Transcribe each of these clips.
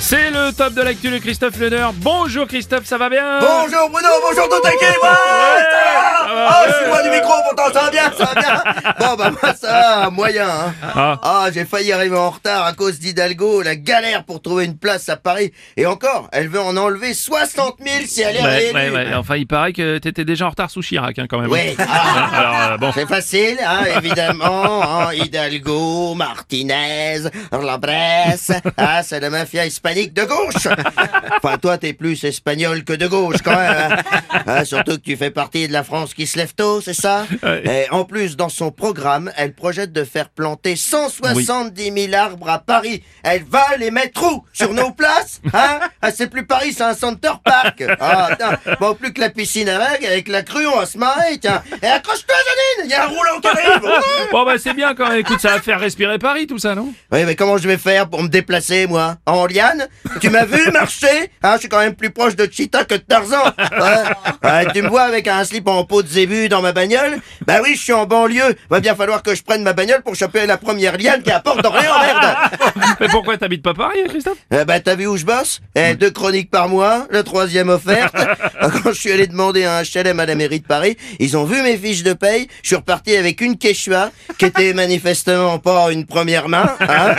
C'est le top de l'actu de Christophe Leder. Bonjour Christophe, ça va bien Bonjour Bruno, bonjour tout taquet, ouais, ça va Ah, je suis loin du micro, pourtant ça va bien, ça va bien Bon bah moi ça va, moyen hein. Ah. Ah, j'ai failli arriver en retard à cause d'Hidalgo, la galère pour trouver une place à Paris. Et encore, elle veut en enlever 60 000 si elle est ouais, réélue. ouais, ouais. Enfin, il paraît que t'étais déjà en retard sous Chirac, hein, quand même. Oui, ah, Alors, euh, bon. c'est facile, hein, évidemment. hein, Hidalgo, Martinez, la Bresse, ah, c'est la mafia hispanique de gauche. Enfin, toi, t'es plus espagnol que de gauche, quand même. hein. Ah, surtout que tu fais partie de la France qui se lève tôt, c'est ça? Et en plus, dans son programme, elle projette de faire planter 170 000 arbres à Paris. Elle va les mettre où? Sur nos places? Hein? Ah, C'est plus Paris, c'est un Center Park. Ah. Bon, plus que la piscine à vagues, avec la crue, on va se marrer, tiens. Et accroche-toi, Janine Il y a un roulant qui arrive Bon, bah, c'est bien quand même. Écoute, ça va faire respirer Paris, tout ça, non? Oui, mais comment je vais faire pour me déplacer, moi? En liane? Tu m'as vu marcher? Hein, je suis quand même plus proche de Cheetah que de Tarzan. Ouais. Ouais, tu me vois avec un slip en peau de zébu dans ma bagnole? Bah oui, je suis en banlieue. Va bien falloir que je prenne ma bagnole pour choper la première liane qui apporte d'Orléans, merde Mais pourquoi t'habites pas Paris, Christophe? Eh bah t'as vu où je bosse? Eh, deux chroniques par mois, la troisième offerte. Quand je suis allé demander un HLM à la mairie de Paris, ils ont vu mes fiches de paye, je suis reparti avec une Quechua, qui était manifestement pas une première main. hein.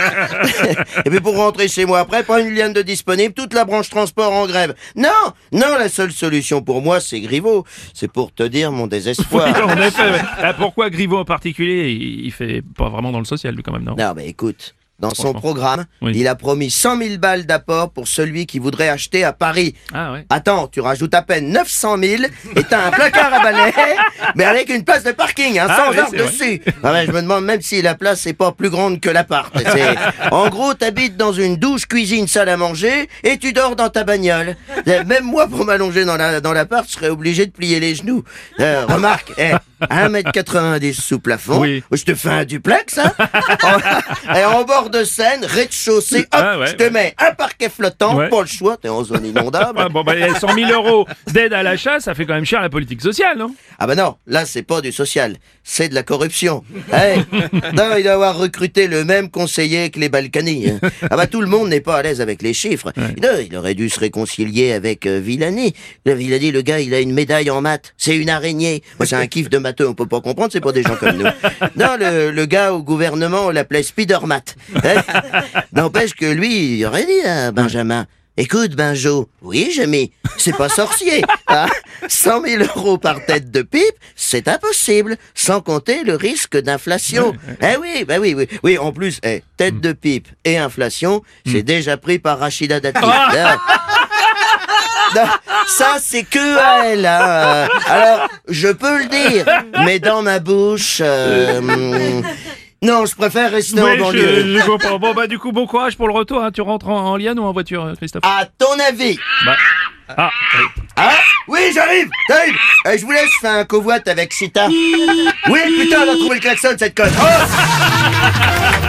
Et puis pour rentrer chez moi après, pas une liane de disponible, toute la branche transport en grève. Non, non, la seule solution pour moi, c'est Griveaux. C'est pour te dire mon désespoir. Oui, en effet. ouais. Ah, pourquoi Griveaux en particulier? Il, il fait pas vraiment dans le social, lui, quand même, non? Non, mais écoute, dans son programme, Oui. il a promis 100 000 balles d'apport pour celui qui voudrait acheter à Paris. Ah, ouais. Attends, tu rajoutes à peine 900 000 et t'as un placard à balai, mais avec une place de parking, hein, Ah sans oui, dessus. Ah ouais, je me demande même si la place est pas plus grande que l'appart. En gros, t'habites dans une douche, cuisine, salle à manger et tu dors dans ta bagnole. Euh, Même moi, pour m'allonger dans la dans l'appart, je serais obligé de plier les genoux. Euh, remarque, eh, 1m90 sous plafond, Oui. je te fais un duplex, hein et en bord de Seine, rez-de-chaussée, hop, Ah ouais, je te ouais. mets un parquet flottant, Ouais. pas le choix, t'es en zone inondable. Ah, bon, bah, 100 000 euros d'aide à l'achat, ça fait quand même cher la politique sociale, non Ah bah non, là c'est pas du social, c'est de la corruption. Hey, non, il doit avoir recruté le même conseiller que les Balkany. hein. Ah bah tout le monde n'est pas à l'aise avec les chiffres. Non, il aurait dû se réconcilier avec euh, Villani. Villani, le gars, il a une médaille en maths. C'est une araignée. Moi, c'est un kiff de matheux, on peut pas comprendre, c'est pas des gens comme nous. Non, le, le gars au gouvernement, on l'appelait Spidermat. Hein N'empêche que lui, il aurait dit à Benjamin. Écoute, Benjo, oui, Jamy, c'est pas sorcier. Hein 100 000 euros par tête de pipe, c'est impossible, sans compter le risque d'inflation. Eh oui, bah oui, oui. Oui, en plus, eh, tête de pipe et inflation, c'est déjà pris par Rachida Dati. Ça, c'est que à elle. hein. Euh, Alors, je peux le dire, mais dans ma bouche... euh, hum, non, je préfère rester en Oui, banlieue. je, je comprends. Bon, bah, du coup, bon courage pour le retour. hein. Tu rentres en, en liane ou en voiture, euh, Christophe À ton avis Bah. Ah, oui. Ah Oui, j'arrive J'arrive Eh, Je vous laisse faire un covoite avec Sita. Oui, putain, elle a trouvé le klaxon, cette conne. Oh